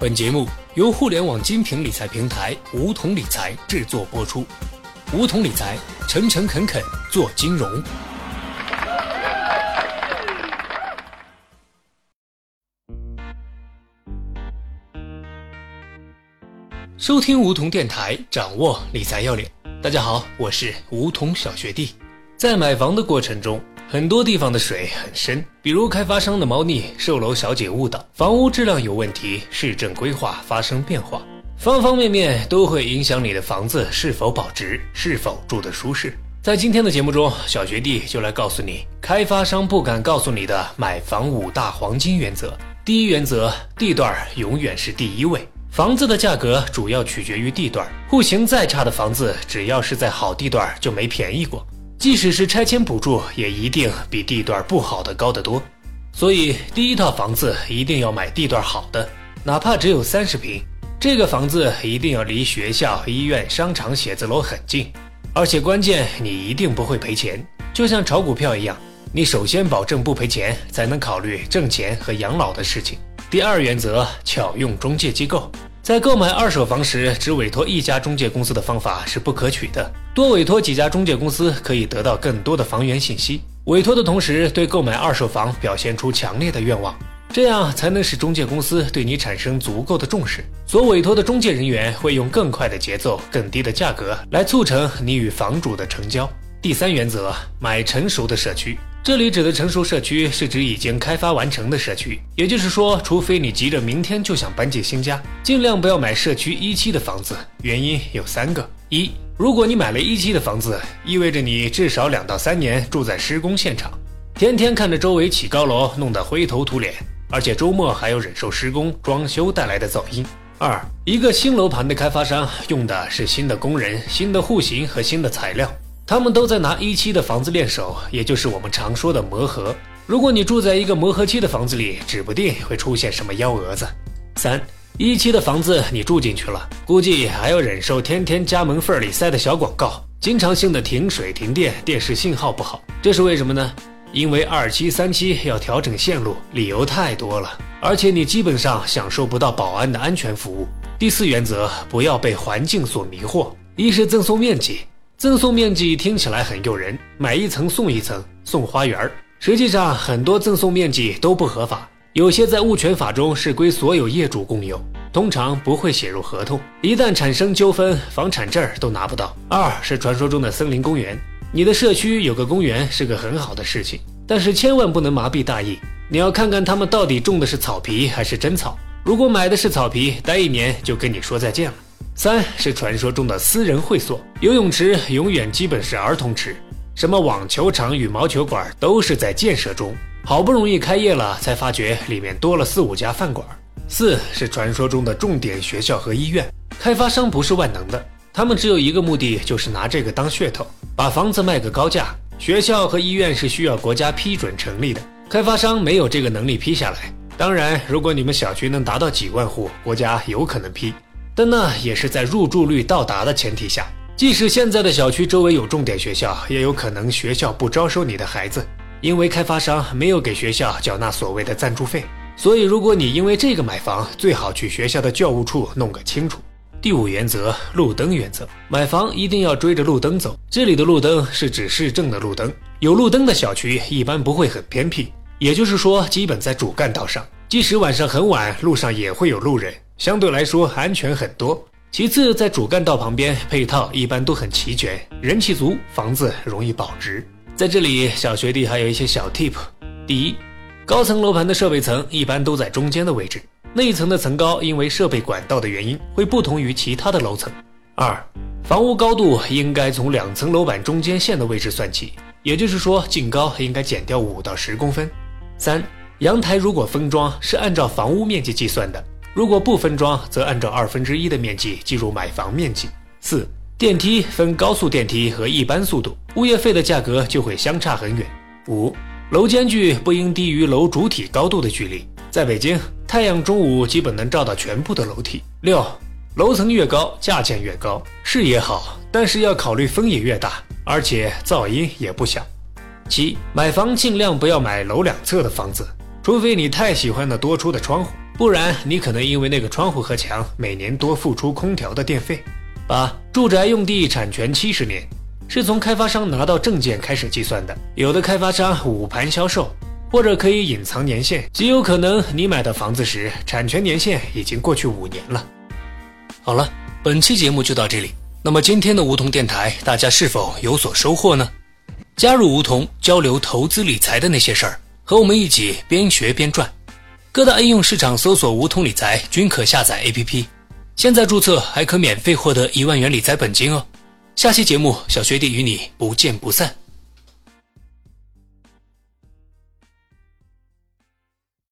本节目由互联网精品理财平台梧桐理财制作播出。梧桐理财，诚诚恳恳做金融。收听梧桐电台，掌握理财要领。大家好，我是梧桐小学弟。在买房的过程中，很多地方的水很深，比如开发商的猫腻、售楼小姐误导、房屋质量有问题、市政规划发生变化，方方面面都会影响你的房子是否保值、是否住得舒适。在今天的节目中，小学弟就来告诉你开发商不敢告诉你的买房五大黄金原则。第一原则，地段永远是第一位。房子的价格主要取决于地段，户型再差的房子，只要是在好地段就没便宜过。即使是拆迁补助，也一定比地段不好的高得多。所以，第一套房子一定要买地段好的，哪怕只有三十平。这个房子一定要离学校、医院、商场、写字楼很近，而且关键你一定不会赔钱。就像炒股票一样，你首先保证不赔钱，才能考虑挣钱和养老的事情。第二原则，巧用中介机构。在购买二手房时，只委托一家中介公司的方法是不可取的。多委托几家中介公司，可以得到更多的房源信息。委托的同时，对购买二手房表现出强烈的愿望，这样才能使中介公司对你产生足够的重视。所委托的中介人员会用更快的节奏、更低的价格来促成你与房主的成交。第三原则，买成熟的社区。这里指的成熟社区是指已经开发完成的社区，也就是说，除非你急着明天就想搬进新家，尽量不要买社区一期的房子。原因有三个：一，如果你买了一期的房子，意味着你至少两到三年住在施工现场，天天看着周围起高楼，弄得灰头土脸，而且周末还要忍受施工装修带来的噪音；二，一个新楼盘的开发商用的是新的工人、新的户型和新的材料。他们都在拿一期的房子练手，也就是我们常说的磨合。如果你住在一个磨合期的房子里，指不定会出现什么幺蛾子。三一期的房子你住进去了，估计还要忍受天天家门缝里塞的小广告，经常性的停水停电，电视信号不好，这是为什么呢？因为二期三期要调整线路，理由太多了，而且你基本上享受不到保安的安全服务。第四原则，不要被环境所迷惑，一是赠送面积。赠送面积听起来很诱人，买一层送一层，送花园。实际上，很多赠送面积都不合法，有些在物权法中是归所有业主共有，通常不会写入合同。一旦产生纠纷，房产证都拿不到。二是传说中的森林公园，你的社区有个公园是个很好的事情，但是千万不能麻痹大意，你要看看他们到底种的是草皮还是真草。如果买的是草皮，待一年就跟你说再见了。三是传说中的私人会所，游泳池永远基本是儿童池，什么网球场、羽毛球馆都是在建设中，好不容易开业了，才发觉里面多了四五家饭馆。四是传说中的重点学校和医院，开发商不是万能的，他们只有一个目的，就是拿这个当噱头，把房子卖个高价。学校和医院是需要国家批准成立的，开发商没有这个能力批下来。当然，如果你们小区能达到几万户，国家有可能批。但那也是在入住率到达的前提下。即使现在的小区周围有重点学校，也有可能学校不招收你的孩子，因为开发商没有给学校缴纳所谓的赞助费。所以，如果你因为这个买房，最好去学校的教务处弄个清楚。第五原则，路灯原则，买房一定要追着路灯走。这里的路灯是指市政的路灯，有路灯的小区一般不会很偏僻，也就是说，基本在主干道上，即使晚上很晚，路上也会有路人。相对来说安全很多。其次，在主干道旁边，配套一般都很齐全，人气足，房子容易保值。在这里，小学弟还有一些小 tip：第一，高层楼盘的设备层一般都在中间的位置，内层的层高因为设备管道的原因会不同于其他的楼层。二，房屋高度应该从两层楼板中间线的位置算起，也就是说，净高应该减掉五到十公分。三，阳台如果封装，是按照房屋面积计算的。如果不分装，则按照二分之一的面积计入买房面积。四、电梯分高速电梯和一般速度，物业费的价格就会相差很远。五、楼间距不应低于楼主体高度的距离。在北京，太阳中午基本能照到全部的楼体。六、楼层越高，价钱越高，视野好，但是要考虑风也越大，而且噪音也不小。七、买房尽量不要买楼两侧的房子，除非你太喜欢那多出的窗户。不然你可能因为那个窗户和墙每年多付出空调的电费。八、住宅用地产权七十年，是从开发商拿到证件开始计算的。有的开发商捂盘销售，或者可以隐藏年限，极有可能你买的房子时产权年限已经过去五年了。好了，本期节目就到这里。那么今天的梧桐电台，大家是否有所收获呢？加入梧桐，交流投资理财的那些事儿，和我们一起边学边赚。各大应用市场搜索“梧桐理财”均可下载 APP。现在注册还可免费获得一万元理财本金哦。下期节目，小学弟与你不见不散。